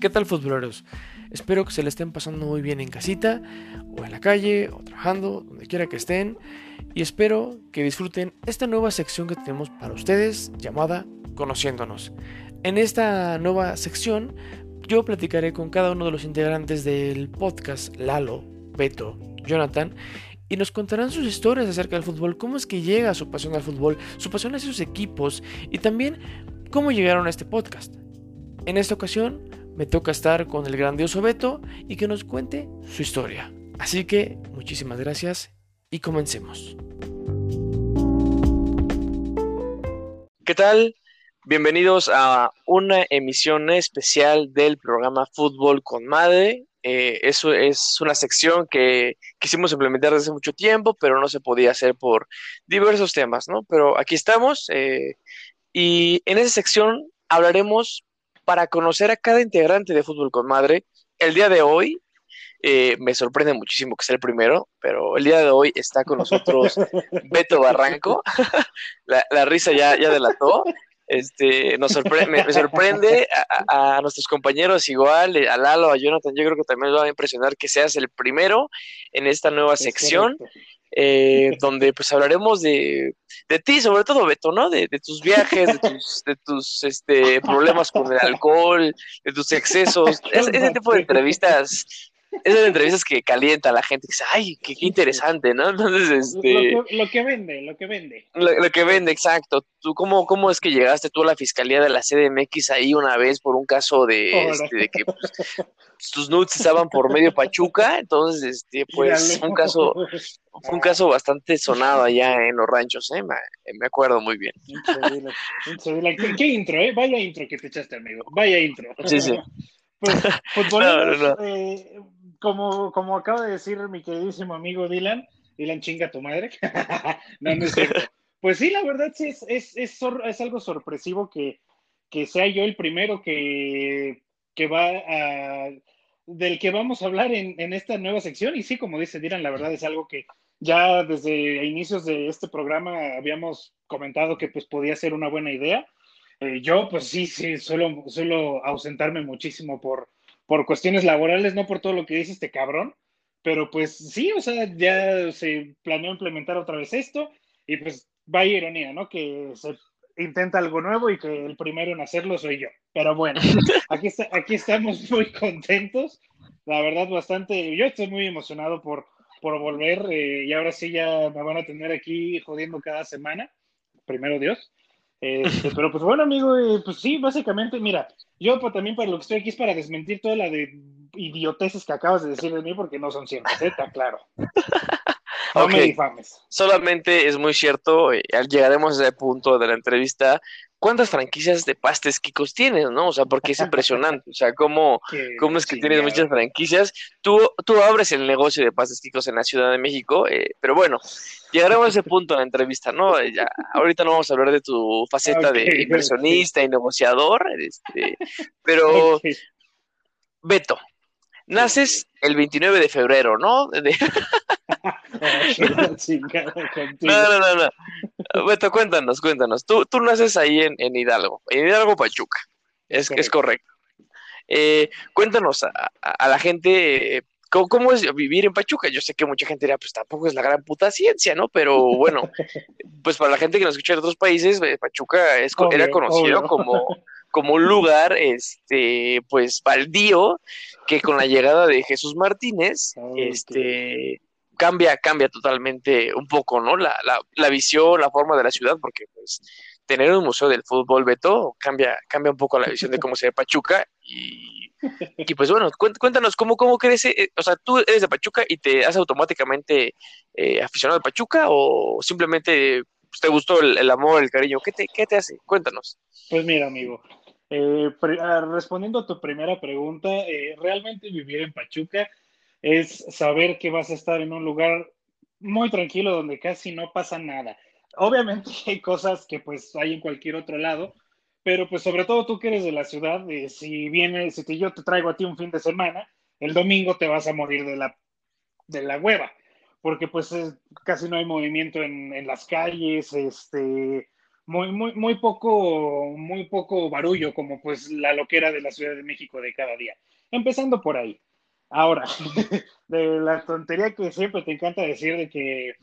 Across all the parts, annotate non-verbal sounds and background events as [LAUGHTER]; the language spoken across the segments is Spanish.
¿Qué tal futboleros? Espero que se le estén pasando muy bien en casita, o en la calle, o trabajando, donde quiera que estén. Y espero que disfruten esta nueva sección que tenemos para ustedes llamada Conociéndonos. En esta nueva sección yo platicaré con cada uno de los integrantes del podcast, Lalo, Beto, Jonathan, y nos contarán sus historias acerca del fútbol, cómo es que llega su pasión al fútbol, su pasión hacia sus equipos y también cómo llegaron a este podcast. En esta ocasión me toca estar con el grandioso Beto y que nos cuente su historia. Así que muchísimas gracias y comencemos. ¿Qué tal? Bienvenidos a una emisión especial del programa Fútbol con Madre. Eh, eso es una sección que quisimos implementar desde hace mucho tiempo, pero no se podía hacer por diversos temas, ¿no? Pero aquí estamos eh, y en esa sección hablaremos para conocer a cada integrante de Fútbol con Madre. El día de hoy eh, me sorprende muchísimo que sea el primero, pero el día de hoy está con nosotros [LAUGHS] Beto Barranco. [LAUGHS] la, risa ya, ya delató. Este, nos me, sorprende a, nuestros compañeros igual, a Lalo, a Jonathan, yo creo que también nos va a impresionar que seas el primero en esta nueva sección, eh, [LAUGHS] donde pues hablaremos de, de, ti, sobre todo Beto, ¿no? De, tus viajes, de tus, de tus este, problemas con el alcohol, de tus excesos, ese tipo de entrevistas esas entrevistas que calienta a la gente, que dice, ay, qué, interesante, ¿no? Entonces, este... Lo que, vende, lo que vende. Lo, que vende, exacto. ¿Tú cómo, cómo es que llegaste tú a la fiscalía de la CDMX ahí una vez por un caso de, este, de que pues, [LAUGHS] tus nudes estaban por medio Pachuca? Entonces, este, pues, un caso, fue un caso bastante sonado allá en los ranchos, ¿eh? Me, acuerdo muy bien. ¿Qué, intro, eh? Vaya intro que te echaste, amigo. Vaya intro. Sí, sí. Pues, [LAUGHS] futboleros, eh, como, como acaba de decir mi queridísimo amigo Dylan, Dylan chinga tu madre. [LAUGHS] no, no es cierto. Pues sí, la verdad sí es, es, es, es algo sorpresivo que, que, sea yo el primero que, que va a, del que vamos a hablar en, en, esta nueva sección. Y sí, como dice Dylan, la verdad es algo que ya desde inicios de este programa habíamos comentado que pues podía ser una buena idea. Eh, yo pues sí, sí, suelo, suelo ausentarme muchísimo por, por cuestiones laborales, no por todo lo que dice este cabrón, pero pues sí, o sea, ya se planeó implementar otra vez esto y pues vaya ironía, ¿no? Que se intenta algo nuevo y que el primero en hacerlo soy yo. Pero bueno, [LAUGHS] aquí, está, aquí estamos muy contentos, la verdad bastante, yo estoy muy emocionado por, por volver eh, y ahora sí ya me van a tener aquí jodiendo cada semana, primero Dios. Este, pero pues bueno, amigo, eh, pues sí, básicamente, mira, yo pues, también para lo que estoy aquí es para desmentir toda la de idioteces que acabas de decir de mí porque no son ciertas, ¿eh? claro. [LAUGHS] No me difames. Solamente es muy cierto, eh, llegaremos a ese punto de la entrevista, ¿cuántas franquicias de pastes Kikos tienes, no? O sea, porque es impresionante, o sea, cómo, [LAUGHS] cómo es que tienes muchas franquicias. Tú, tú abres el negocio de pastes Kikos en la Ciudad de México, eh, pero bueno, llegaremos a ese punto en la entrevista, ¿no? Ya, ahorita no vamos a hablar de tu faceta de [LAUGHS] inversionista y negociador, este, pero [LAUGHS] Beto, naces el 29 de febrero, ¿no? no, no, no, no. Beto, cuéntanos, cuéntanos. Tú, tú naces ahí en, en Hidalgo, en Hidalgo Pachuca. Es, correcto. es correcto. Eh, cuéntanos a, a, la gente ¿Cómo, es vivir en Pachuca? Yo sé que mucha gente dirá, pues tampoco es la gran puta ciencia, ¿no? Pero bueno, [LAUGHS] pues para la gente que nos escucha de otros países, eh, Pachuca es, era conocido como, [LAUGHS] como un lugar, este, pues baldío, que con la llegada de Jesús Martínez, este, cambia, cambia totalmente un poco, ¿no? La, la, la visión, la forma de la ciudad, porque pues tener un museo del fútbol, Beto, cambia, cambia un poco la visión de cómo se ve Pachuca y y pues bueno, cuéntanos cómo, cómo crece, eh, o sea, tú eres de Pachuca y te haces automáticamente eh, aficionado a Pachuca o simplemente pues, te gustó el, amor, el cariño, ¿qué te, qué te hace? Cuéntanos. Pues mira, amigo, eh, ah, respondiendo a tu primera pregunta, realmente vivir en Pachuca es saber que vas a estar en un lugar muy tranquilo donde casi no pasa nada. Obviamente [LAUGHS] hay cosas que pues hay en cualquier otro lado, pero pues sobre todo tú que eres de la ciudad, eh, si vienes, si yo te traigo a ti un fin de semana, el domingo te vas a morir de la, de la hueva, porque pues casi no hay movimiento en, en, las calles, este, muy, muy, muy poco, muy poco barullo, como pues la loquera de la Ciudad de México de cada día. Empezando por ahí. Ahora, [LAUGHS] de la tontería que siempre te encanta decir de que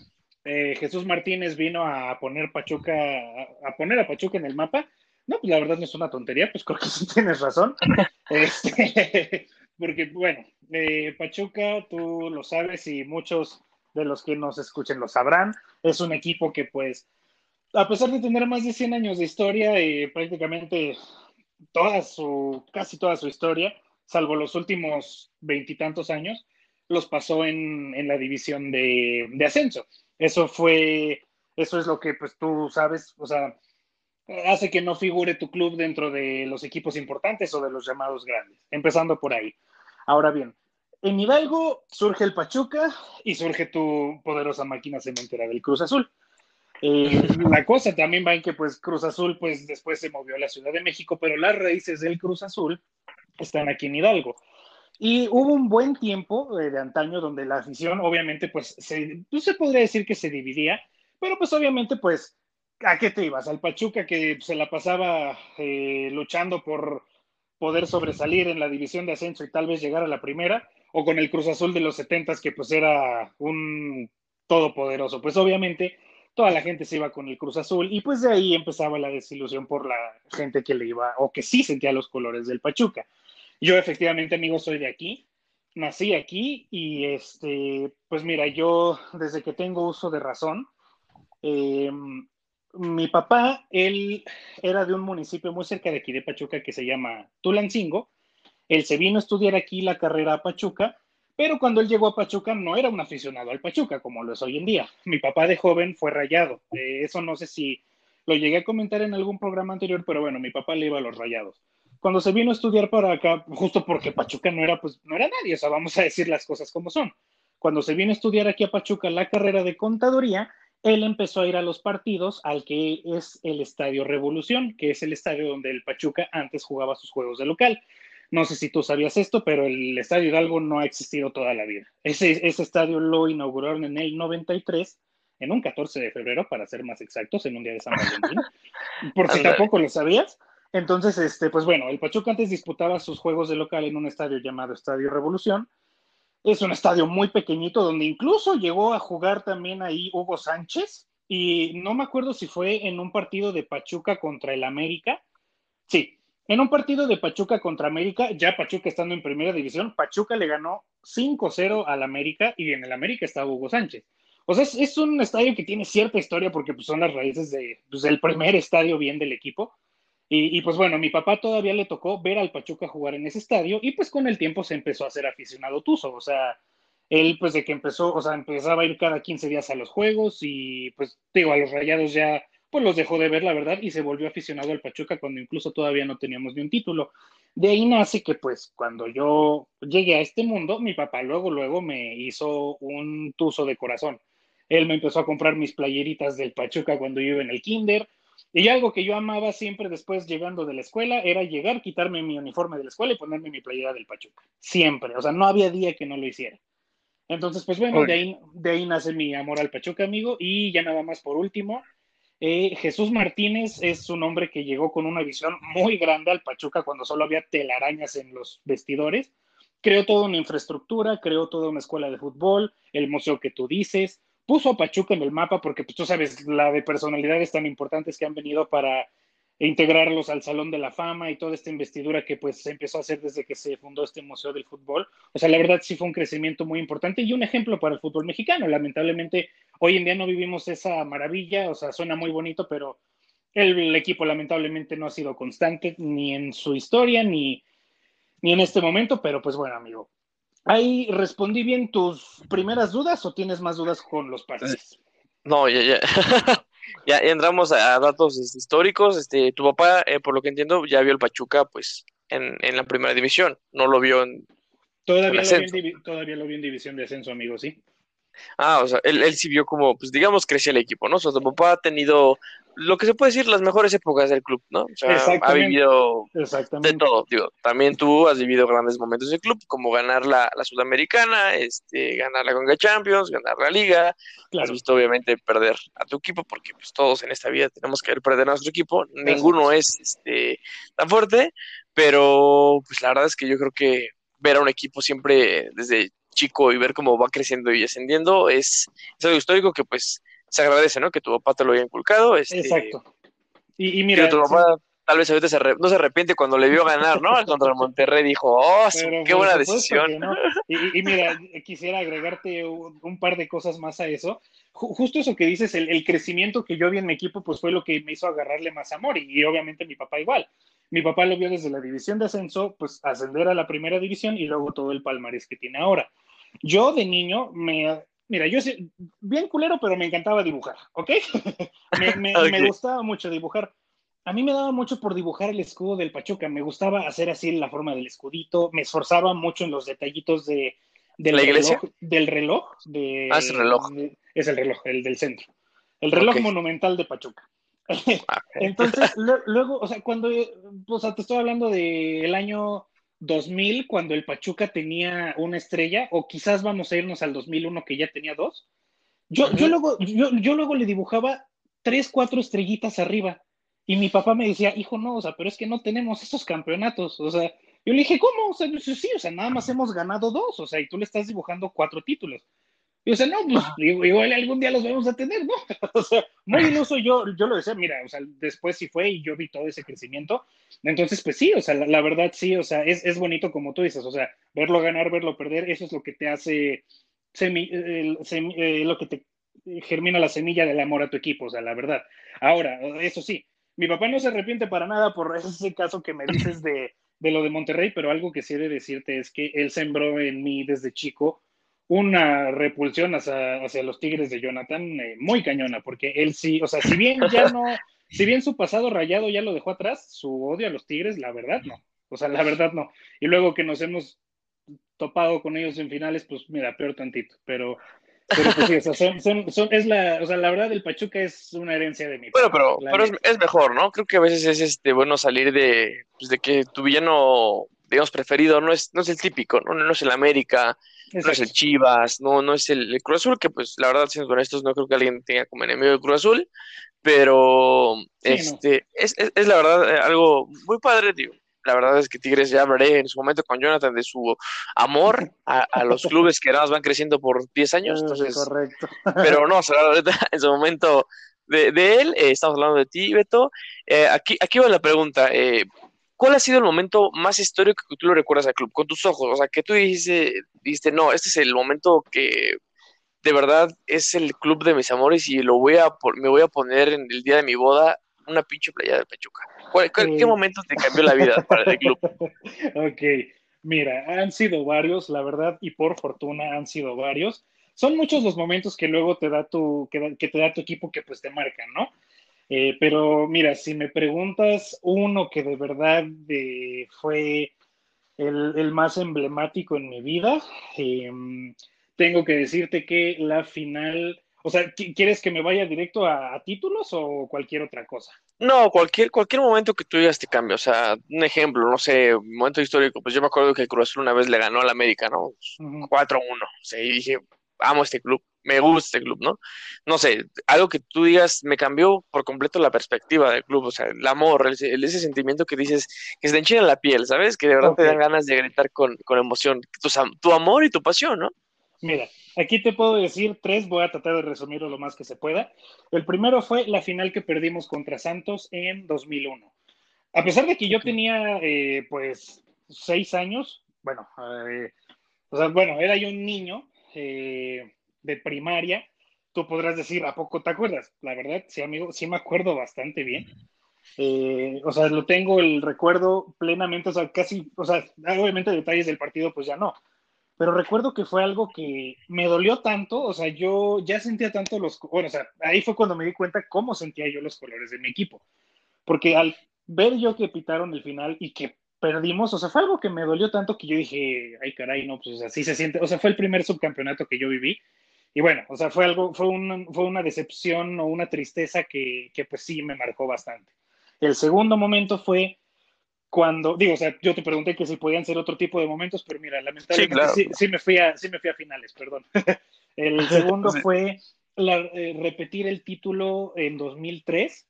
eh, Jesús Martínez vino a poner Pachuca, a poner a Pachuca en el mapa. No, pues la verdad no es una tontería, pues creo que sí tienes razón. [LAUGHS] Este, [LAUGHS] porque, bueno, eh, Pachuca, tú lo sabes y muchos de los que nos escuchen lo sabrán, es un equipo que pues, a pesar de tener más de 100 años de historia y prácticamente toda su, casi toda su historia, salvo los últimos veintitantos años, los pasó en, la división de, de, ascenso. Eso fue, eso es lo que pues tú sabes, o sea, hace que no figure tu club dentro de los equipos importantes o de los llamados grandes, empezando por ahí. Ahora bien, en Hidalgo surge el Pachuca y surge tu poderosa máquina cementera del Cruz Azul. Eh, la cosa también va en que pues Cruz Azul pues después se movió a la Ciudad de México, pero las raíces del Cruz Azul están aquí en Hidalgo. Y hubo un buen tiempo eh, de antaño donde la afición, obviamente, pues se, pues, se podría decir que se dividía, pero pues obviamente, pues, ¿a qué te ibas? Al Pachuca que se la pasaba eh, luchando por poder sobresalir en la división de ascenso y tal vez llegar a la primera, o con el Cruz Azul de los setentas que pues era un todopoderoso. Pues obviamente toda la gente se iba con el Cruz Azul y pues de ahí empezaba la desilusión por la gente que le iba o que sí sentía los colores del Pachuca. Yo efectivamente, amigo, soy de aquí, nací aquí y este, pues mira, yo desde que tengo uso de razón, eh, mi papá, él era de un municipio muy cerca de aquí de Pachuca que se llama Tulancingo. Él se vino a estudiar aquí la carrera a Pachuca pero cuando él llegó a Pachuca no era un aficionado al Pachuca como lo es hoy en día. Mi papá de joven fue rayado. Eh, eso no sé si lo llegué a comentar en algún programa anterior, pero bueno, mi papá le iba a los rayados. Cuando se vino a estudiar para acá, justo porque Pachuca no era, pues, no era nadie, o sea, vamos a decir las cosas como son. Cuando se vino a estudiar aquí a Pachuca la carrera de contaduría, él empezó a ir a los partidos al que es el Estadio Revolución, que es el estadio donde el Pachuca antes jugaba sus juegos de local. No sé si tú sabías esto, pero el Estadio Hidalgo no ha existido toda la vida. Ese, ese estadio lo inauguraron en el 93, en un 14 de febrero, para ser más exactos, en un día de San Valentín, [LAUGHS] por si tampoco lo sabías. Entonces, este, pues bueno, el Pachuca antes disputaba sus juegos de local en un estadio llamado Estadio Revolución. Es un estadio muy pequeñito donde incluso llegó a jugar también ahí Hugo Sánchez y no me acuerdo si fue en un partido de Pachuca contra el América. Sí, en un partido de Pachuca contra América, ya Pachuca estando en primera división, Pachuca le ganó 5-0 al América y en el América estaba Hugo Sánchez. O sea, es, un estadio que tiene cierta historia porque pues, son las raíces de, pues, del primer estadio bien del equipo. Y, pues bueno, mi papá todavía le tocó ver al Pachuca jugar en ese estadio y pues con el tiempo se empezó a ser aficionado tuso. O sea, él pues de que empezó, o sea, empezaba a ir cada 15 días a los juegos y pues digo, a los rayados ya pues los dejó de ver, la verdad, y se volvió aficionado al Pachuca cuando incluso todavía no teníamos ni un título. De ahí nace que, pues, cuando yo llegué a este mundo, mi papá luego, luego me hizo un tuzo de corazón. Él me empezó a comprar mis playeritas del Pachuca cuando yo iba en el kinder. Y algo que yo amaba siempre después llegando de la escuela era llegar, quitarme mi uniforme de la escuela y ponerme mi playera del Pachuca. Siempre. O sea, no había día que no lo hiciera. Entonces, pues bueno, de ahí, de ahí nace mi amor al Pachuca, amigo. Y ya nada más por último, eh, Jesús Martínez es un hombre que llegó con una visión muy grande al Pachuca cuando solo había telarañas en los vestidores. Creó toda una infraestructura, creó toda una escuela de fútbol, el museo que tú dices, puso a Pachuca en el mapa porque pues, tú sabes la de personalidades tan importantes que han venido para e integrarlos al Salón de la Fama y toda esta investidura que pues se empezó a hacer desde que se fundó este Museo del Fútbol. O sea, la verdad sí fue un crecimiento muy importante y un ejemplo para el fútbol mexicano. Lamentablemente, hoy en día no vivimos esa maravilla, o sea, suena muy bonito, pero el, equipo lamentablemente no ha sido constante ni en su historia ni, ni en este momento, pero pues bueno, amigo. Ahí respondí bien tus primeras dudas o tienes más dudas con los partidos. No, ya, ya. [LAUGHS] ya entramos a datos este, históricos. Este, tu papá, eh, por lo que entiendo, ya vio el Pachuca, pues, en, en la primera división. No lo vio en. Todavía, lo vio en, todavía lo vio en división de ascenso, amigo, sí. Ah, o sea, él, él sí vio como, pues digamos, crecía el equipo, ¿no? O sea, tu papá ha tenido lo que se puede decir, las mejores épocas del club, ¿no? O sea, ha vivido de todo, digo, también tú has vivido grandes momentos del club, como ganar la, Sudamericana, este, ganar la Conga Champions, ganar la Liga, has visto obviamente perder a tu equipo, porque pues todos en esta vida tenemos que perder a nuestro equipo, ninguno es este, tan fuerte, pero pues la verdad es que yo creo que ver a un equipo siempre desde chico y ver cómo va creciendo y ascendiendo es, es algo histórico que pues se agradece, ¿no? Que tu papá te lo haya inculcado. Este, Exacto. Y, mira, tu papá tal vez ahorita no se arrepiente cuando le vio ganar, ¿no? Contra el Monterrey dijo, oh, qué buena decisión. Y, mira, [LAUGHS] quisiera agregarte un, par de cosas más a eso. Justo eso que dices, el, crecimiento que yo vi en mi equipo, pues fue lo que me hizo agarrarle más amor y, obviamente mi papá igual. Mi papá lo vio desde la división de ascenso, pues ascender a la primera división y luego todo el palmarés que tiene ahora. Yo de niño me Mira, yo sé, bien culero, pero me encantaba dibujar, ¿ok? [LAUGHS] me, me, [LAUGHS] gustaba mucho dibujar. A mí me daba mucho por dibujar el escudo del Pachuca. Me gustaba hacer así la forma del escudito. Me esforzaba mucho en los detallitos de, del ¿La iglesia? Reloj, del reloj. De, ah, es el reloj. es el reloj, el del centro. El reloj monumental de Pachuca. Ah, [LAUGHS] Entonces, luego, o sea, cuando, o sea, te estoy hablando del año 2000 cuando el Pachuca tenía una estrella, o quizás vamos a irnos al 2001 que ya tenía dos. Yo, yo, luego, yo, yo, luego le dibujaba tres, cuatro estrellitas arriba. Y mi papá me decía, hijo, no, o sea, pero es que no tenemos esos campeonatos. O sea, yo le dije, ¿cómo? O sea, sí, o sea, nada más hemos ganado dos. O sea, y tú le estás dibujando cuatro títulos. Y o sea, no, pues, igual algún día los vamos a tener, ¿no? [LAUGHS] o sea, muy iluso yo, yo lo decía, mira, o sea, después sí fue y yo vi todo ese crecimiento. Entonces, pues sí, o sea, la, verdad sí, o sea, es, es, bonito como tú dices, o sea, verlo ganar, verlo perder, eso es lo que te hace, semi, eh, lo que te germina la semilla del amor a tu equipo, o sea, la verdad. Ahora, eso sí, mi papá no se arrepiente para nada por [LAUGHS] ese caso que me dices de, de lo de Monterrey, pero algo que sí he de decirte es que él sembró en mí desde chico una repulsión hacia, hacia los Tigres de Jonathan eh, muy cañona, porque él sí, o sea, si bien ya no, [LAUGHS] si bien su pasado rayado ya lo dejó atrás, su odio a los Tigres, la verdad no, o sea, la verdad no. Y luego que nos hemos topado con ellos en finales, pues mira, peor tantito, pero, pero pues sí, o sea, son, son, es la, o sea, la verdad el Pachuca es una herencia de mí. Bueno, pero, pero es, mejor, ¿no? Creo que a veces es este bueno salir de, pues, de que tu villano, digamos, preferido no es, no es el típico, ¿no? No es el América, no es el Chivas, no, no es el, Cruz Azul, que pues la verdad, siendo honestos, no creo que alguien tenga como enemigo el Cruz Azul, pero este, es, es, la verdad eh, algo muy padre, digo. La verdad es que Tigres ya hablaré en su momento con Jonathan de su amor [LAUGHS] a, los clubes que nada más van creciendo por 10 años. Entonces, Correcto. Pero [LAUGHS] no, [LAUGHS] en su momento de, de él, eh, estamos hablando de ti, Beto. Eh, aquí, aquí va la pregunta. Eh, ¿Cuál ha sido el momento más histórico que tú lo recuerdas al club? Con tus ojos, o sea, que tú dijiste, dijiste, no, este es el momento que de verdad es el club de mis amores y lo voy a me voy a poner en el día de mi boda una pinche playa de Pachuca. ¿Qué momento te cambió la vida para el club? [LAUGHS] ok, mira, han sido varios, la verdad, y por fortuna han sido varios. Son muchos los momentos que luego te da tu, que, que te da tu equipo que pues te marcan, ¿no? Eh, pero mira, si me preguntas uno que de verdad eh, fue el, más emblemático en mi vida, em, tengo que decirte que la final, o sea, ¿quieres que me vaya directo a, títulos o cualquier otra cosa? No, cualquier, cualquier momento que tú digas te cambia. O sea, un ejemplo, no sé, momento histórico. Pues yo me acuerdo que el Cruz Azul una vez le ganó al América, ¿no? 4-1. O sea, y dije, amo este club me gusta el club, ¿no? No sé, algo que tú digas me cambió por completo la perspectiva del club, o sea, el amor, ese sentimiento que dices que se te enchina la piel, ¿sabes? Que de verdad te dan ganas de gritar con, emoción, tu, amor y tu pasión, ¿no? Mira, aquí te puedo decir tres, voy a tratar de resumirlo lo más que se pueda. El primero fue la final que perdimos contra Santos en 2001. A pesar de que yo tenía, eh, pues, seis años, bueno, eh, o sea, bueno, era yo un niño, eh, de primaria, tú podrás decir, ¿a poco te acuerdas? La verdad, sí, amigo, sí me acuerdo bastante bien. Eh, o sea, lo tengo el recuerdo plenamente, o sea, casi, o sea, obviamente detalles del partido, pues ya no. Pero recuerdo que fue algo que me dolió tanto, o sea, yo ya sentía tanto los, bueno, o sea, ahí fue cuando me di cuenta cómo sentía yo los colores de mi equipo. Porque al ver yo que pitaron el final y que perdimos, o sea, fue algo que me dolió tanto que yo dije, ay caray, no, pues así se siente, o sea, fue el primer subcampeonato que yo viví y bueno, o sea, fue algo, fue, fue una decepción o una tristeza que, que pues sí me marcó bastante. El segundo momento fue cuando, digo, o sea, yo te pregunté que si podían ser otro tipo de momentos, pero mira, lamentablemente sí, me, fui a, sí me fui a finales, perdón. [LAUGHS] el segundo fue eh, repetir el título en 2003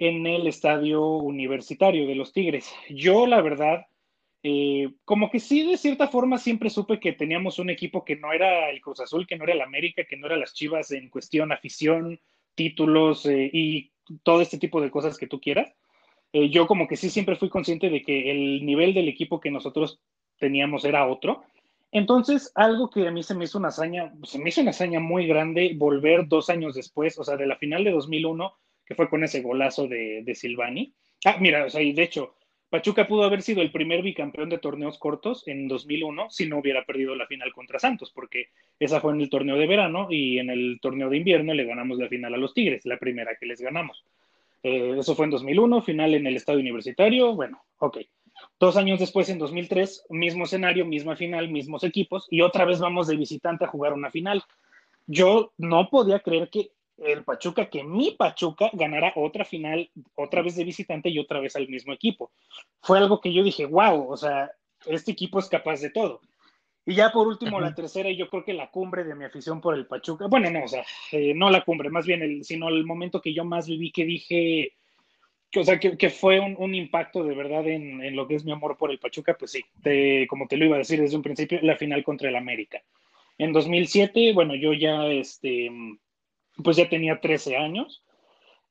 en el estadio universitario de los Tigres. Yo, la verdad, eh, como que sí, de cierta forma, siempre supe que teníamos un equipo que no era el Cruz Azul, que no era el América, que no era las Chivas en cuestión afición, títulos eh, y todo este tipo de cosas que tú quieras. Eh, yo como que sí siempre fui consciente de que el nivel del equipo que nosotros teníamos era otro. Entonces, algo que a mí se me hizo una hazaña, se me hizo una hazaña muy grande volver dos años después, o sea, de la final de 2001, que fue con ese golazo de, de Silvani. Ah, mira, o sea, y de hecho, Pachuca pudo haber sido el primer bicampeón de torneos cortos en 2001 si no hubiera perdido la final contra Santos, porque esa fue en el torneo de verano y en el torneo de invierno le ganamos la final a los Tigres, la primera que les ganamos. Eh, eso fue en 2001, final en el estadio universitario. Bueno, ok. Dos años después, en 2003, mismo escenario, misma final, mismos equipos, y otra vez vamos de visitante a jugar una final. Yo no podía creer que el Pachuca, que mi Pachuca ganara otra final, otra vez de visitante y otra vez al mismo equipo. Fue algo que yo dije, wow, o sea, este equipo es capaz de todo. Y ya por último, la tercera, y yo creo que la cumbre de mi afición por el Pachuca, bueno, no, o sea, eh, no la cumbre, más bien, el, sino el momento que yo más viví que dije, que, o sea, que, fue un, impacto de verdad en, lo que es mi amor por el Pachuca, pues sí, como te lo iba a decir desde un principio, la final contra el América. En 2007, bueno, yo ya, este, pues ya tenía 13 años,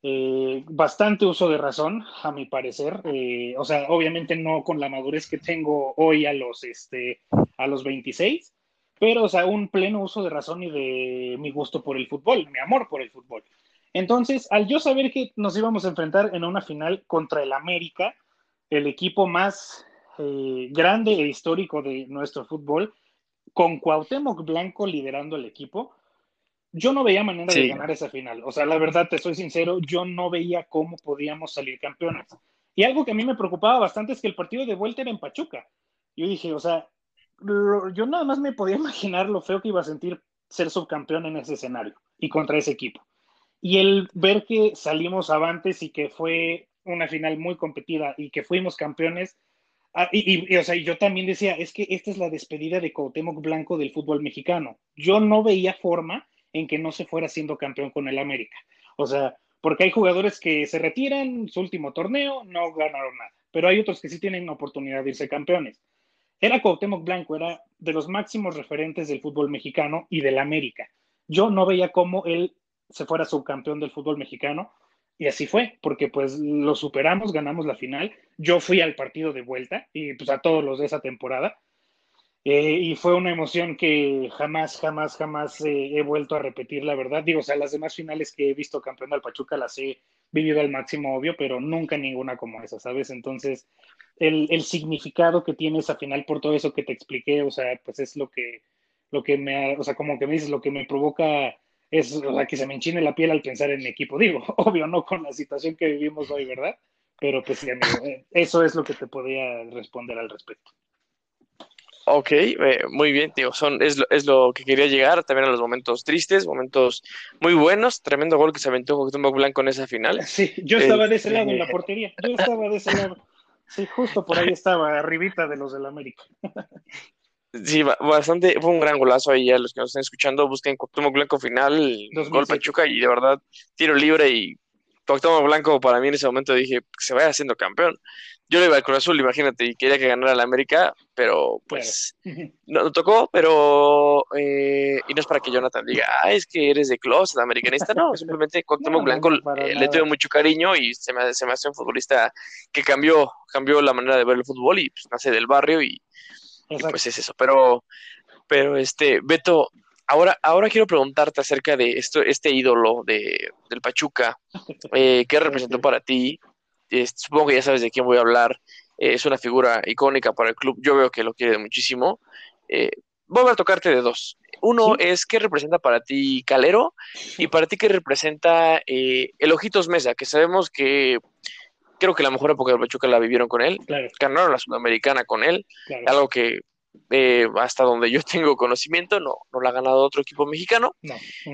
eh, bastante uso de razón, a mi parecer. Eh, o sea, obviamente no con la madurez que tengo hoy a los, este, a los 26, pero, o sea, un pleno uso de razón y de mi gusto por el fútbol, mi amor por el fútbol. Entonces, al yo saber que nos íbamos a enfrentar en una final contra el América, el equipo más eh, grande e histórico de nuestro fútbol, con Cuauhtémoc Blanco liderando el equipo, yo no veía manera de ganar esa final. O sea, la verdad, te soy sincero, yo no veía cómo podíamos salir campeones. Y algo que a mí me preocupaba bastante es que el partido de vuelta era en Pachuca. Yo dije, o sea, yo nada más me podía [LAUGHS] imaginar lo feo que iba a sentir ser subcampeón en ese escenario y contra ese equipo. Y el ver que salimos avantes y que fue una final muy competida y que fuimos campeones, ah, y, o sea, yo también decía, es que esta es la despedida de Cuauhtémoc Blanco del fútbol mexicano. Yo no veía forma en que no se fuera siendo campeón con el América. O sea, porque hay jugadores que se retiran, su último torneo, no ganaron nada, pero hay otros que sí tienen oportunidad de irse campeones. Era Cuauhtémoc Blanco, era de los máximos referentes del fútbol mexicano y del América. Yo no veía cómo él se fuera subcampeón del fútbol mexicano y así fue, porque pues lo superamos, ganamos la final. Yo fui al partido de vuelta y pues a todos los de esa temporada eh, y fue una emoción que jamás, jamás, jamás eh, he vuelto a repetir, la verdad. Digo, o sea, las demás finales que he visto campeón del Pachuca las he vivido al máximo, obvio, pero nunca ninguna como esa, ¿sabes? Entonces, el, significado que tiene esa final por todo eso que te expliqué, o sea, pues es lo que, lo que me, o sea, como que me dices, lo que me provoca es, o sea, que se me enchine la piel al pensar en mi equipo. [LAUGHS] Digo, obvio, no con la situación que vivimos hoy, ¿verdad? Pero pues sí, amigo, eh, eso es lo que te podría responder al respecto. Ok, eh, muy bien, tío. Son, es, lo, es lo que quería llegar también a los momentos tristes, momentos muy buenos. Tremendo gol que se aventó Cuauhtémoc Blanco en esa final. [LAUGHS] Sí, yo estaba de ese lado en la este, portería. Yo estaba de ese lado. Sí, justo por ahí estaba, arribita de los del América. [LAUGHS] Sí, bastante, fue un gran golazo ahí a los que nos están escuchando. Busquen Cuauhtémoc Blanco final, gol Pachuca y de verdad tiro libre y Cuauhtémoc Blanco para mí en ese momento dije que se vaya haciendo campeón yo le iba al Cruz Azul, imagínate, y quería que ganara la América, pero pues no, tocó, pero eh, y no es para que Jonathan diga, ah, es que eres de closet americanista, no, simplemente [LAUGHS] Cuauhtémoc Blanco eh, le tuve mucho cariño y se me, se me hace un futbolista que cambió, cambió la manera de ver el fútbol y pues nace del barrio y, pues es eso, pero, pero este, Beto, ahora, ahora quiero preguntarte acerca de esto, este ídolo de, del Pachuca, [LAUGHS] eh, ¿qué representó para ti? supongo que ya sabes de quién voy a hablar, eh, es una figura icónica para el club, yo veo que lo quiere muchísimo. Eh, voy a tocarte de dos. Uno es qué representa para ti Calero y para ti qué representa eh, el Ojitos Mesa, que sabemos que creo que la mejor época del Pachuca la vivieron con él, ganaron la Sudamericana con él, algo que eh, hasta donde yo [LAUGHS] tengo conocimiento, no, no la ha ganado otro equipo mexicano.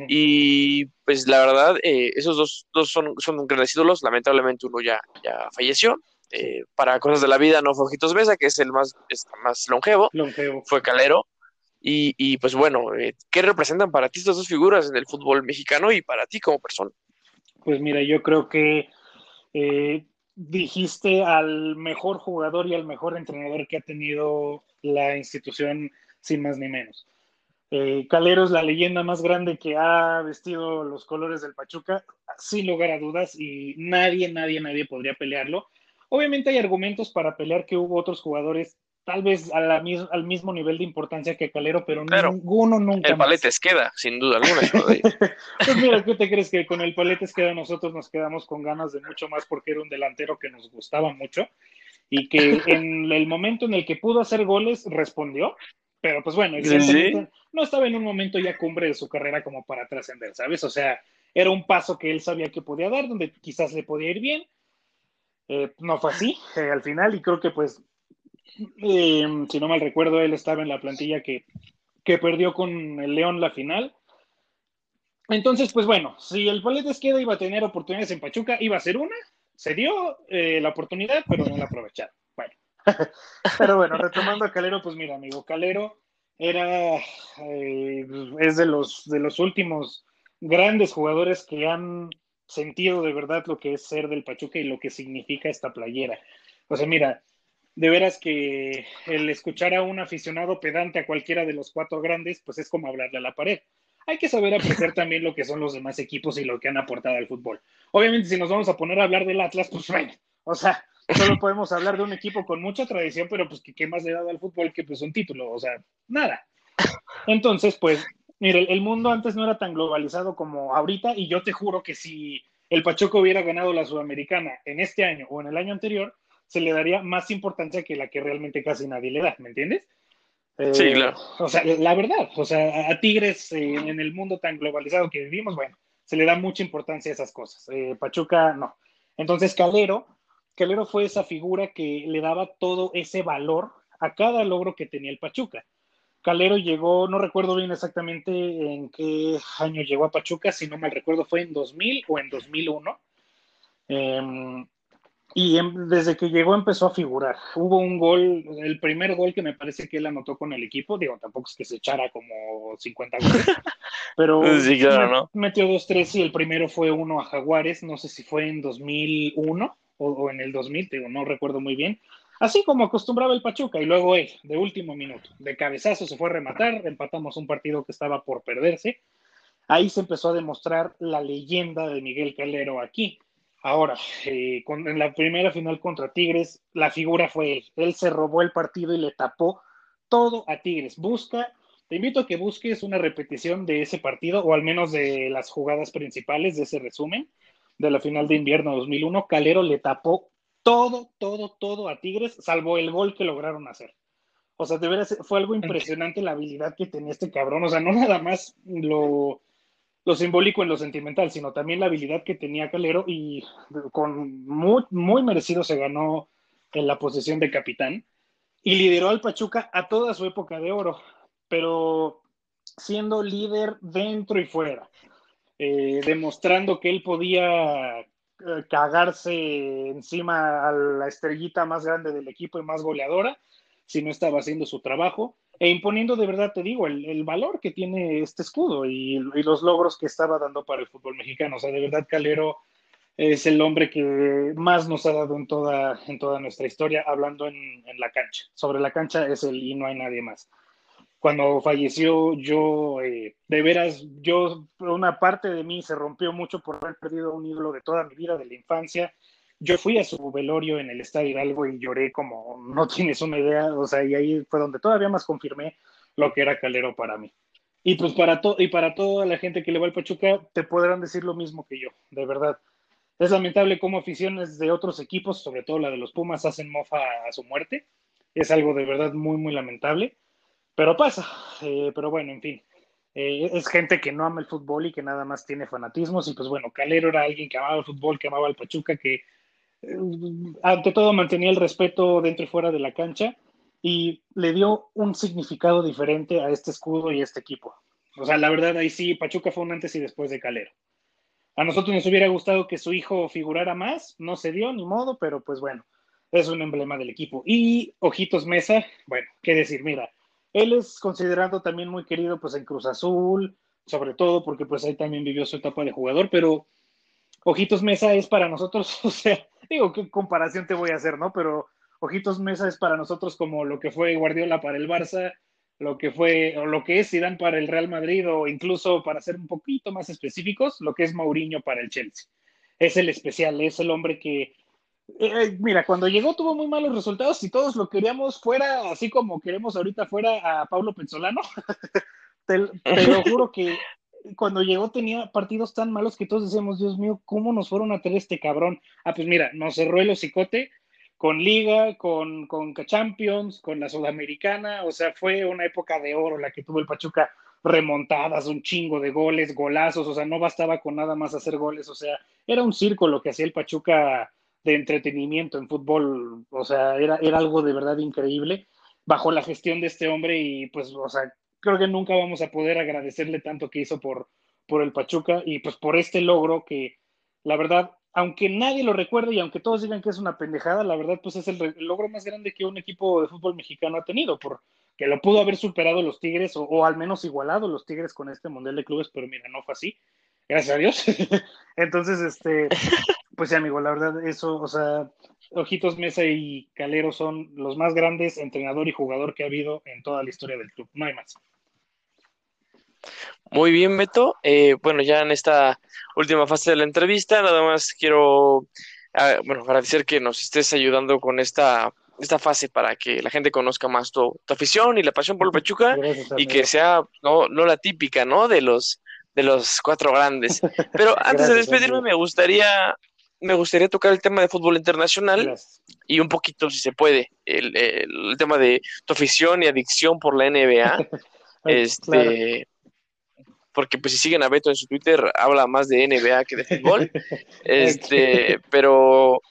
Y pues la verdad, eh, esos dos, dos son, son, grandes ídolos, lamentablemente uno ya, ya falleció. Eh, para cosas de la vida no fue Ojitos Mesa, que es el más, más longevo, fue Calero. Y, y pues bueno, ¿qué representan para ti estas dos figuras en el fútbol mexicano y para ti como persona? Pues mira, yo creo que dijiste al mejor jugador y al mejor entrenador que ha tenido la institución sin más ni menos. Eh, Calero es la leyenda más grande que ha vestido los colores del Pachuca, sin lugar a dudas, y nadie, nadie, nadie podría pelearlo. Obviamente hay argumentos para pelear que hubo otros jugadores tal vez al mismo nivel de importancia que Calero, pero, ninguno nunca. El Paletes queda, sin duda alguna. [LAUGHS] pues mira, ¿qué te crees que con el Paletes queda nosotros nos quedamos con ganas de mucho más porque era un delantero que nos gustaba mucho y que [LAUGHS] en el momento en el que pudo hacer goles respondió, pero pues bueno, no estaba en un momento ya cumbre de su carrera como para trascender, ¿sabes? O sea, era un paso que él sabía que podía dar, donde quizás le podía ir bien. Eh, no fue así eh, al final y creo que pues eh, si no mal recuerdo, él estaba en la plantilla que, perdió con el León la final. Entonces, pues bueno, si el Paletes queda iba a tener oportunidades en Pachuca, iba a ser una, se dio eh, la oportunidad, pero no la aprovecharon. Bueno, [LAUGHS] pero bueno, retomando a Calero, pues mira, amigo, Calero era, eh, es de los, de los últimos grandes jugadores que han sentido de verdad lo que es ser del Pachuca y lo que significa esta playera. O sea, mira, de veras que el escuchar a un aficionado pedante a cualquiera de los cuatro grandes, pues es como hablarle a la pared. Hay que saber apreciar también lo que son los demás equipos y lo que han aportado al fútbol. Obviamente, si nos vamos a poner a hablar del Atlas, pues bueno, o sea, solo podemos hablar de un equipo con mucha tradición, pero pues qué más le ha dado al fútbol que pues un título, o sea, nada. Entonces, pues, mire, el mundo antes no era tan globalizado como ahorita, y yo te juro que si el Pachuco hubiera ganado la Sudamericana en este año o en el año anterior, se le daría más importancia que la que realmente casi nadie le da, ¿me entiendes? sí, eh, claro. O sea, la verdad, o sea, a Tigres eh, en el mundo tan globalizado que vivimos, bueno, se le da mucha importancia a esas cosas. Eh, Pachuca, no. Entonces, Calero, Calero fue esa figura que le daba todo ese valor a cada logro que tenía el Pachuca. Calero llegó, no recuerdo bien exactamente en qué año llegó a Pachuca, si no mal recuerdo fue en 2000 o en 2001. Eh, em, y em, desde que llegó empezó a figurar. Hubo un gol, el primer gol que me parece que él anotó con el equipo, digo, tampoco es que se echara como 50 goles, [LAUGHS] pero metió dos, tres y el primero fue uno a Jaguares, no sé si fue en 2001 o, o en el 2000, digo, no recuerdo muy bien. Así como acostumbraba el Pachuca, y luego él, de último minuto, de cabezazo se fue a rematar, empatamos un partido que estaba por perderse. Ahí se empezó a demostrar la leyenda de Miguel Calero aquí Ahora, eh, en la primera final contra Tigres, la figura fue él. Él se robó el partido y le tapó todo a Tigres. Busca, te invito a que busques una repetición de ese partido, o al menos de las jugadas principales de ese resumen de la final de invierno 2001. Calero le tapó todo, todo, todo a Tigres, salvo el gol que lograron hacer. O sea, de veras fue algo impresionante la habilidad que tenía este cabrón. O sea, no nada más lo, lo simbólico en lo sentimental, sino también la habilidad que tenía Calero y con muy, muy merecido se ganó en la posición de capitán y lideró al Pachuca a toda su época de oro, pero siendo líder dentro y fuera, eh, demostrando que él podía eh, cagarse encima a la estrellita más grande del equipo y más goleadora si no estaba haciendo su trabajo e imponiendo de verdad, te digo, el, valor que tiene este escudo y, los logros que estaba dando para el fútbol mexicano. O sea, de verdad, Calero es el hombre que más nos ha dado en toda, en toda nuestra historia, hablando en, la cancha. Sobre la cancha es el y no hay nadie más. Cuando falleció, yo, eh, de veras, yo, una parte de mí se rompió mucho por haber perdido un ídolo de toda mi vida, de la infancia yo fui a su velorio en el Estadio Hidalgo y lloré como no tienes una idea, o sea, y ahí fue donde todavía más confirmé lo que era Calero para mí. Y pues para, todo y para toda la gente que le va al Pachuca, te podrán decir lo mismo que yo, de verdad. Es lamentable cómo aficiones de otros equipos, sobre todo la de los Pumas, hacen mofa a su muerte. Es algo de verdad muy, muy lamentable. Pero pasa. Eh, pero bueno, en fin. Eh, es gente que no ama el fútbol y que nada más tiene fanatismos. Y pues bueno, Calero era alguien que amaba el fútbol, que amaba el Pachuca, que ante todo mantenía el respeto dentro y fuera de la cancha y le dio un significado diferente a este escudo y este equipo. O sea, la verdad, ahí sí, Pachuca fue un antes y después de Calero. A nosotros nos hubiera gustado que su hijo figurara más, no se dio ni modo, pero pues bueno, es un emblema del equipo. Y Ojitos Mesa, bueno, qué decir, mira, él es considerado también muy querido pues en Cruz Azul, sobre todo porque pues ahí también vivió su etapa de jugador, pero Ojitos Mesa es para nosotros, [LAUGHS] o sea, digo, ¿qué comparación te voy a hacer, no? Pero Ojitos Mesa es para nosotros como lo que fue Guardiola para el Barça, lo que fue o lo que es Zidane para el Real Madrid o incluso para ser un poquito más específicos, lo que es Mourinho para el Chelsea. Es el especial, es el hombre que eh, mira, cuando llegó tuvo muy malos resultados y todos lo queríamos fuera, así como queremos ahorita fuera a Pablo Pezzolano. [LAUGHS] te, lo juro que cuando llegó tenía partidos tan malos que todos decíamos, Dios mío, ¿cómo nos fueron a tener este cabrón? Ah, pues mira, nos cerró el hocicote con Liga, con, con Champions, con la Sudamericana, o sea, fue una época de oro la que tuvo el Pachuca, remontadas, un chingo de goles, golazos, o sea, no bastaba con nada más hacer goles, o sea, era un circo lo que hacía el Pachuca de entretenimiento en fútbol, o sea, era, era algo de verdad increíble bajo la gestión de este hombre y pues, o sea, creo que nunca vamos a poder agradecerle tanto que hizo por, por el Pachuca y pues por este logro que la verdad aunque nadie lo recuerde y aunque todos digan que es una pendejada, la verdad, pues es el, logro más grande que un equipo de fútbol mexicano ha tenido, porque lo pudo haber superado los Tigres o, al menos igualado los Tigres con este Mundial de Clubes, pero mira, no fue así, gracias a Dios. [LAUGHS] Entonces, este, pues sí, amigo, la verdad, eso, o sea, Ojitos Mesa y Calero son los más grandes entrenador y jugador que ha habido en toda la historia del club, no hay más. Muy bien, Beto. Eh, bueno, ya en esta última fase de la entrevista, nada más quiero ah, bueno, agradecer que nos estés ayudando con esta, esta fase para que la gente conozca más tu, afición y la pasión por el Pachuca y que sea no, no la típica, ¿no? De los de los cuatro grandes. [LAUGHS] Pero antes de despedirme, me gustaría me gustaría tocar el tema de fútbol internacional y un poquito, si se puede, el, el, tema de tu afición y adicción por la NBA. [LAUGHS] este, porque pues si siguen a Beto en su Twitter, habla más de NBA que de fútbol. [LAUGHS] este, pero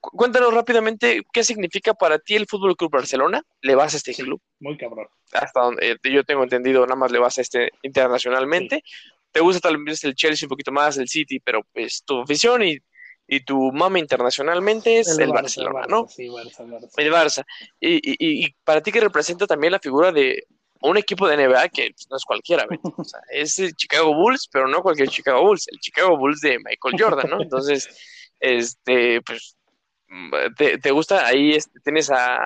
cuéntanos rápidamente qué significa para ti el Fútbol Club Barcelona. ¿Le vas a este club? Muy cabrón. Hasta donde eh, yo tengo entendido, nada más le vas a este internacionalmente. ¿Te gusta tal vez el Chelsea un poquito más, el City, pero pues tu afición y, tu mama internacionalmente es el, Barcelona, ¿no? Sí, Barça, Barça. El Barça. Y, y, y para ti que representa también la figura de un equipo de NBA que pues, no es cualquiera, o sea, [LAUGHS] es el Chicago Bulls, pero no cualquier Chicago Bulls, el Chicago Bulls de Michael Jordan, ¿no? Entonces, este, pues, te, te gusta, ahí este, tienes a,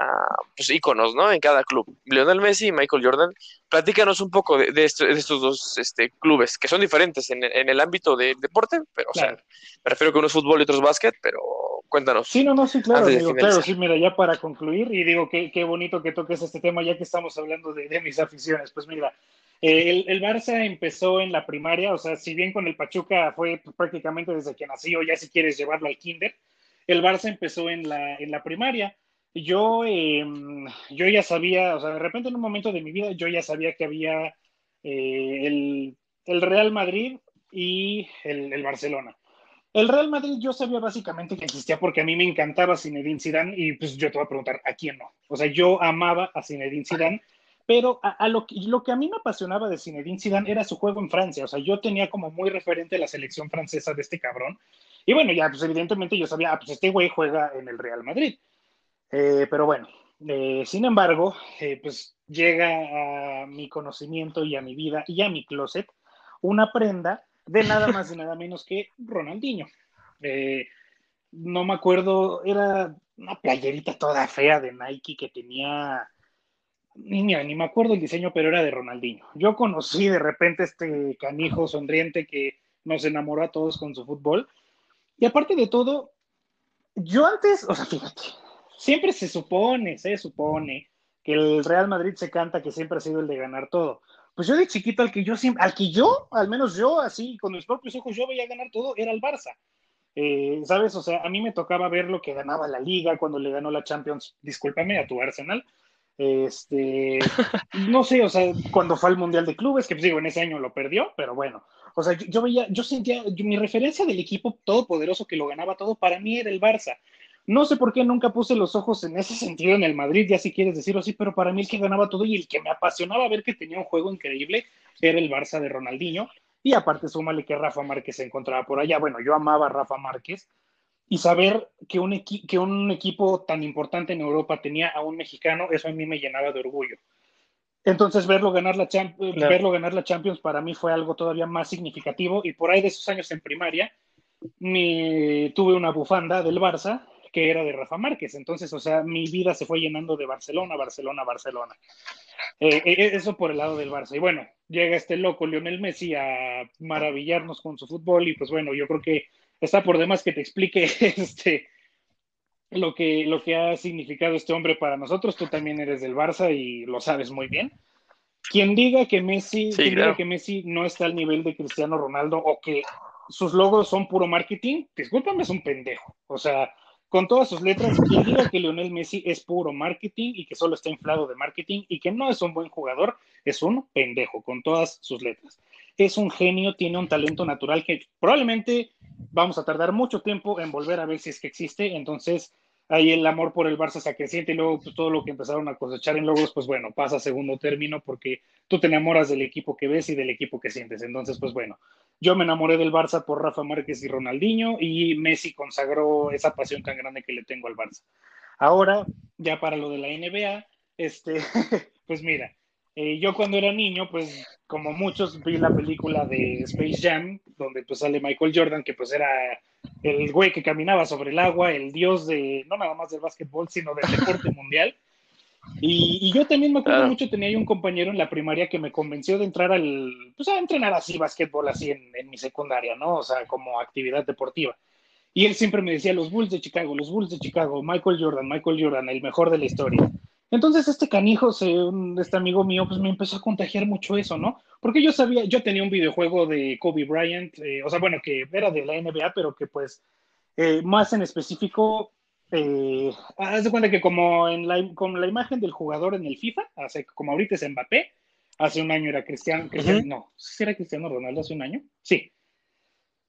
pues, íconos, ¿no? En cada club, Lionel Messi y Michael Jordan. Platícanos un poco de, de, estos dos este, clubes, que son diferentes en, en el ámbito del deporte, pero, o sea, me refiero que uno es fútbol y otro es básquet, pero cuéntanos. Sí, no, no, sí, claro, claro, sí, mira, ya para concluir, y digo, qué, qué bonito que toques este tema, ya que estamos hablando de, de mis aficiones, pues mira, eh, el, el, Barça empezó en la primaria, o sea, si bien con el Pachuca fue prácticamente desde que nació, ya si quieres llevarlo al kinder, el Barça empezó en la, en la primaria. Yo, eh, yo ya sabía, o sea, de repente en un momento de mi vida, yo ya sabía que había eh, el, el, Real Madrid y el, el Barcelona. El Real Madrid yo sabía básicamente que existía porque a mí me encantaba Zinedine Zidane y pues yo te voy a preguntar, ¿a quién no? O sea, yo amaba a Zinedine Zidane, pero a, lo, que, a mí me apasionaba de Zinedine Zidane era su juego en Francia, o sea, yo tenía como muy referente la selección francesa de este cabrón. Y bueno, ya pues evidentemente yo sabía, ah, pues este güey juega en el Real Madrid. Eh, pero bueno, eh, sin embargo, eh, pues llega a mi conocimiento y a mi vida y a mi closet una prenda de nada más y nada menos que Ronaldinho. Eh, no me acuerdo, era una playerita toda fea de Nike que tenía, ni, ni me acuerdo el diseño, pero era de Ronaldinho. Yo conocí de repente este canijo sonriente que nos enamoró a todos con su fútbol. Y aparte de todo, yo antes, o sea, fíjate, siempre se supone, se supone que el Real Madrid se canta que siempre ha sido el de ganar todo pues yo de chiquito al que yo siempre, al que yo, al menos yo, así, con mis propios ojos, yo veía ganar todo, era el Barça. Eh, ¿Sabes? O sea, a mí me tocaba ver lo que ganaba la liga cuando le ganó la Champions, discúlpame, a tu Arsenal. Este, [LAUGHS] no sé, o sea, cuando fue al Mundial de Clubes, que pues digo, en ese año lo perdió, pero bueno, o sea, yo, veía, yo sentía, mi referencia del equipo todopoderoso que lo ganaba todo, para mí era el Barça. No sé por qué nunca puse los ojos en ese sentido en el Madrid, ya si quieres decirlo así, pero para mí el que ganaba todo y el que me apasionaba ver que tenía un juego increíble era el Barça de Ronaldinho. Y aparte, súmale que Rafa Márquez se encontraba por allá. Bueno, yo amaba a Rafa Márquez y saber que un, que un equipo tan importante en Europa tenía a un mexicano, eso a mí me llenaba de orgullo. Entonces, verlo ganar, la verlo ganar la Champions para mí fue algo todavía más significativo. Y por ahí de esos años en primaria, me, tuve una bufanda del Barça que era de Rafa Márquez. Entonces, o sea, mi vida se fue llenando de Barcelona, Barcelona, Barcelona. Eh, eh, eso por el lado del Barça. Y bueno, llega este loco Lionel Messi a maravillarnos con su fútbol y pues bueno, yo creo que está por demás que te explique [LAUGHS] este lo que, lo que ha significado este hombre para nosotros. Tú también eres del Barça y lo sabes muy bien. Quien diga que Messi, que Messi no está al nivel de Cristiano Ronaldo o que sus logos son puro marketing, discúlpame, es un pendejo. O sea, con todas sus letras, quien diga que Lionel Messi es puro marketing y que solo está inflado de marketing y que no es un buen jugador, es un pendejo, con todas sus letras. Es un genio, tiene un talento natural que probablemente vamos a tardar mucho tiempo en volver a ver si es que existe. Entonces, ahí el amor por el Barça se acreciente y luego pues, todo lo que empezaron a cosechar en logros, pues bueno, pasa a segundo término porque tú te enamoras del equipo que ves y del equipo que sientes. Entonces, pues bueno, yo me enamoré del Barça por Rafa Márquez y Ronaldinho y Messi consagró esa pasión tan grande que le tengo al Barça. Ahora, ya para lo de la NBA, este, [LAUGHS] pues mira, eh, yo cuando era niño, pues como muchos vi la película de Space Jam, donde pues sale Michael Jordan, que pues era el güey que caminaba sobre el agua, el dios de, no nada más del básquetbol, sino del deporte [LAUGHS] mundial. Y, yo también me acuerdo mucho, tenía ahí un compañero en la primaria que me convenció de entrar al, pues a entrenar así básquetbol, así en, en mi secundaria, ¿no? O sea, como actividad deportiva. Y él siempre me decía, los Bulls de Chicago, los Bulls de Chicago, Michael Jordan, Michael Jordan, el mejor de la historia. Entonces este canijo, este amigo mío, pues me empezó a contagiar mucho eso, ¿no? Porque yo sabía, yo tenía un videojuego de Kobe Bryant, eh, o sea, bueno, que era de la NBA, pero que pues eh, más en específico, eh, haz de cuenta que como en la, con la imagen del jugador en el FIFA, hace, como ahorita es Mbappé, hace un año era Cristiano, no, ¿sí era Cristiano Ronaldo hace un año? Sí.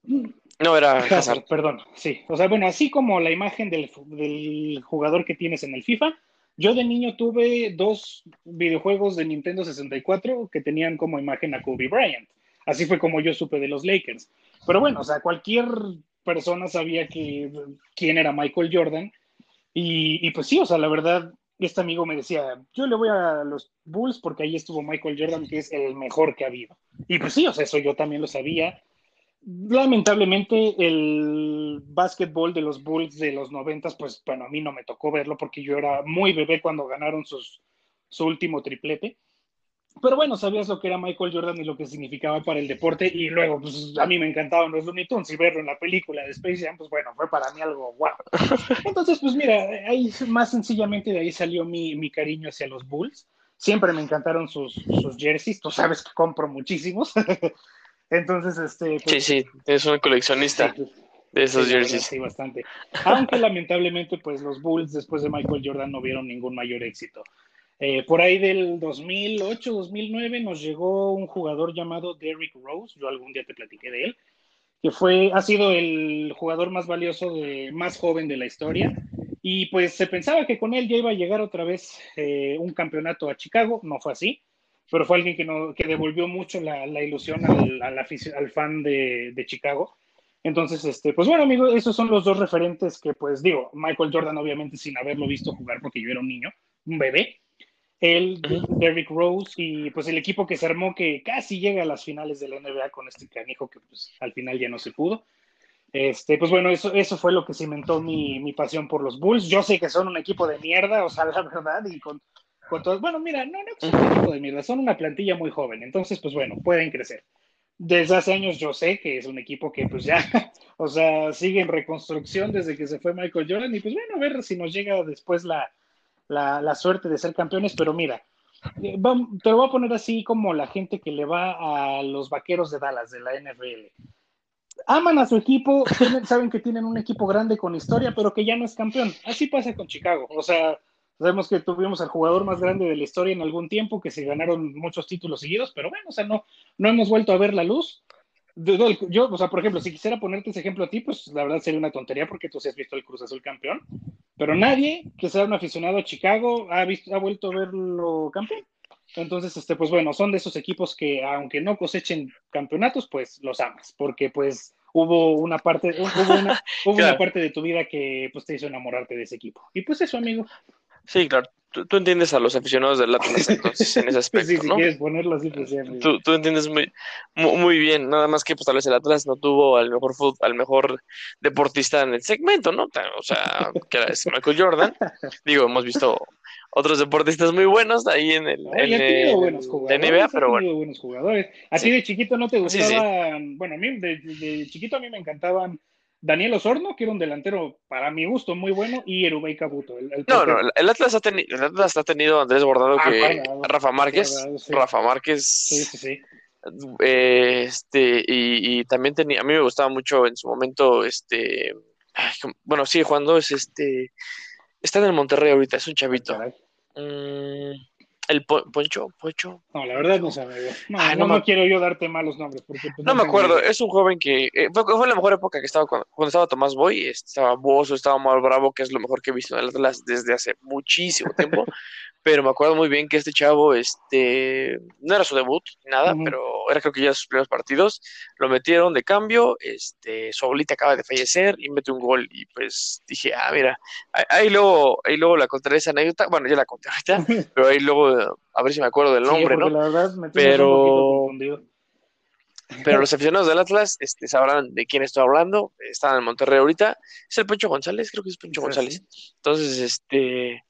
No, era Hazard. Perdón, sí. O sea, bueno, así como la imagen del, del jugador que tienes en el FIFA, yo de niño tuve dos videojuegos de Nintendo 64 que tenían como imagen a Kobe Bryant. Así fue como yo supe de los Lakers. Pero bueno, o sea, cualquier persona sabía que, quién era Michael Jordan. Y, y, pues sí, o sea, la verdad, este amigo me decía, yo le voy a los Bulls porque ahí estuvo Michael Jordan, que es el mejor que ha habido. Y pues sí, o sea, eso yo también lo sabía lamentablemente el básquetbol de los Bulls de los noventas, pues bueno, a mí no me tocó verlo porque yo era muy bebé cuando ganaron sus, su último triplete. Pero bueno, sabías lo que era Michael Jordan y lo que significaba para el deporte. Y luego, pues a mí me encantaban los Looney Tunes y verlo en la película de Space Jam, pues bueno, fue para mí algo guau. [LAUGHS] Entonces, pues mira, ahí más sencillamente de ahí salió mi, mi cariño hacia los Bulls. Siempre me encantaron sus, sus jerseys. Tú sabes que compro muchísimos. [LAUGHS] Entonces, este. Pues, sí, sí, es un coleccionista de esos jerseys. Sí, bastante. Aunque [LAUGHS] lamentablemente, pues los Bulls después de Michael Jordan no vieron ningún mayor éxito. Eh, por ahí del 2008, 2009 nos llegó un jugador llamado Derrick Rose, yo algún día te platiqué de él, que fue, ha sido el jugador más valioso, de, más joven de la historia, y pues se pensaba que con él ya iba a llegar otra vez eh, un campeonato a Chicago, no fue así, pero fue alguien que, no, que devolvió mucho la, la ilusión al, al, al fan de, de, Chicago. Entonces, este, pues bueno, amigos, esos son los dos referentes que, pues digo, Michael Jordan, obviamente, sin haberlo visto jugar porque yo era un niño, un bebé. Él, Derrick Rose y pues el equipo que se armó que casi llega a las finales de la NBA con este canijo que pues al final ya no se pudo. Este, pues bueno, eso, eso fue lo que cimentó mi, mi pasión por los Bulls. Yo sé que son un equipo de mierda, o sea, [LAUGHS] la verdad, y con bueno, mira, no, no son un equipo de mierda, son una plantilla muy joven, entonces, pues bueno, pueden crecer. Desde hace años yo sé que es un equipo que pues ya, [LAUGHS] o sea, sigue en reconstrucción desde que se fue Michael Jordan y pues bueno, a ver si nos llega después la, la, la suerte de ser campeones, pero mira, eh, te lo voy a poner así como la gente que le va a los vaqueros de Dallas, de la NFL. Aman a su equipo, [LAUGHS] saben que tienen un equipo grande con historia, pero que ya no es campeón. Así pasa con Chicago. O sea, Sabemos que tuvimos al jugador más grande de la historia en algún tiempo, que se ganaron muchos títulos seguidos, pero bueno, o sea, no, no hemos vuelto a ver la luz. yo, o sea, por ejemplo, si quisiera ponerte ese ejemplo a ti, pues la verdad sería una tontería porque tú sí has visto el Cruz Azul campeón, pero nadie que sea un aficionado a Chicago ha, visto, ha vuelto a verlo campeón. Entonces, este, pues bueno, son de esos equipos que aunque no cosechen campeonatos, pues los amas, porque pues hubo una parte, hubo una, hubo una [LAUGHS] parte de tu vida que pues te hizo enamorarte de ese equipo. Y pues eso, amigo. Sí, claro. Tú, entiendes a los aficionados del Atlas [LAUGHS] entonces en ese aspecto, sí, si quieres ponerlo así, pues sí, tú, tú, entiendes muy, muy, bien, nada más que pues tal vez el Atlas no tuvo al mejor al mejor deportista en el segmento, ¿no? O sea, que era Michael Jordan. Digo, hemos visto otros deportistas muy buenos ahí en el, en el buenos jugadores, NBA, pero bueno. buenos jugadores. ¿A ti de chiquito no te gustaban? Bueno, a mí de, de chiquito a mí me encantaban Daniel Osorno, que era un delantero para mi gusto muy bueno, y Erubey Cabuto. El, no, no, el Atlas, ha tenido, el Atlas ha tenido Andrés Bordado ah, que Rafa Márquez. Rafa Márquez. Sí, sí, sí. este, y, y, también tenía, a mí me gustaba mucho en su momento, este, bueno, sigue jugando, es este, está en el Monterrey ahorita, es un chavito. El Poncho, Poncho. No, la verdad no sabe. No, no, no, quiero yo darte malos nombres. Porque, pues, no, me acuerdo, es un joven que. Eh, fue, la mejor época que estaba cuando, estaba Tomás Boy, estaba Bozo, estaba Mal Bravo, que es lo mejor que he visto en Atlas desde hace muchísimo tiempo. [LAUGHS] pero me acuerdo muy bien que este chavo, este, no era su debut, nada, pero era creo que ya sus primeros partidos, lo metieron de cambio, este, su abuelita acaba de fallecer y mete un gol y pues dije, ah, mira, ahí luego, ahí luego la contaré esa anécdota, bueno, ya la conté ahorita, [LAUGHS] pero ahí luego, a ver si me acuerdo del nombre, ¿no? La verdad, me pero... Pero los [LAUGHS] aficionados del Atlas este, sabrán de quién estoy hablando. Están en Monterrey ahorita. Es el Poncho González, creo que es Poncho González. Entonces, este,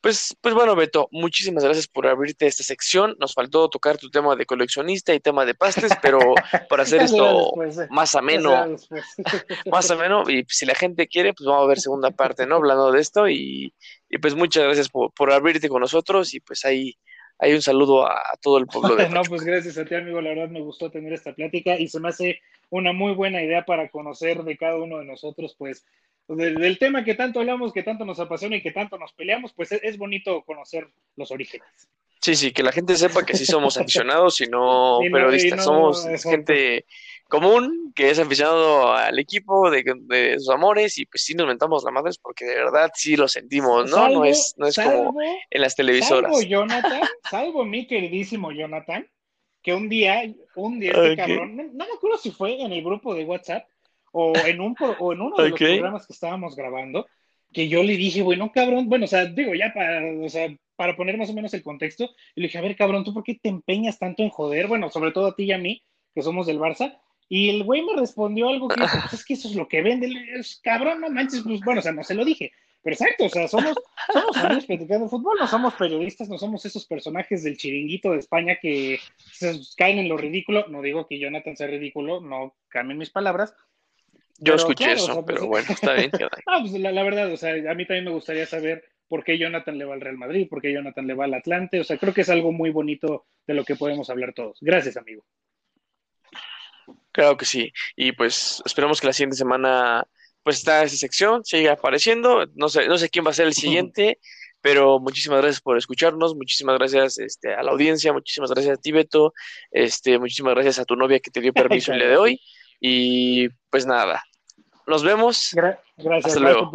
pues, pues bueno, Beto, muchísimas gracias por abrirte esta sección. Nos faltó tocar tu tema de coleccionista y tema de pastes, pero [LAUGHS] para hacer esto eh. más ameno, [LAUGHS] más ameno, y si la gente quiere, pues vamos a ver segunda parte, ¿no? Hablando de esto, y, pues muchas gracias por, abrirte con nosotros, y pues ahí hay un saludo a, todo el pueblo de No, pues gracias a ti, amigo. La verdad me gustó tener esta plática y se me hace una muy buena idea para conocer de cada uno de nosotros, pues del, tema que tanto hablamos, que tanto nos apasiona y que tanto nos peleamos, pues es, bonito conocer los orígenes. Sí, sí, que la gente sepa que sí somos [LAUGHS] aficionados y no, periodistas, somos gente común que es aficionado al equipo de, sus amores y pues sí nos mentamos la madre porque de verdad sí lo sentimos, ¿no? no es, no es como en las televisoras. Salvo Jonathan, salvo mi queridísimo Jonathan, que un día, un día este cabrón, no me acuerdo si fue en el grupo de WhatsApp, o en, un, o en uno de los programas que estábamos grabando, que yo le dije, bueno, cabrón, bueno, o sea, digo, ya para, o sea, para poner más o menos el contexto, y le dije, a ver, cabrón, ¿tú por qué te empeñas tanto en joder? Bueno, sobre todo a ti y a mí, que somos del Barça. Y el güey me respondió algo que pues es que eso es lo que vende, es, cabrón, no manches, pues bueno, o sea, no se lo dije. Pero exacto, o sea, somos, somos amigos platicando fútbol, no somos periodistas, no somos esos personajes del chiringuito de España que se caen en lo ridículo. No digo que Jonathan sea ridículo, no cambien mis palabras, yo escuché eso, pero pues, bueno, está bien. [LAUGHS] ah, pues la, verdad, o sea, a mí también me gustaría saber por qué Jonathan le va al Real Madrid, por qué Jonathan le va al Atlante. O sea, creo que es algo muy bonito de lo que podemos hablar todos. Gracias, amigo. Claro que sí. Y pues esperemos que la siguiente semana pues está esa sección, siga apareciendo. No sé, no sé quién va a ser el [LAUGHS] siguiente, pero muchísimas gracias por escucharnos, muchísimas gracias este, a la audiencia, muchísimas gracias a Tibeto, este, muchísimas gracias a tu novia que te dio [LAUGHS] permiso el día de hoy. Y pues nada, nos vemos. gracias, Hasta luego.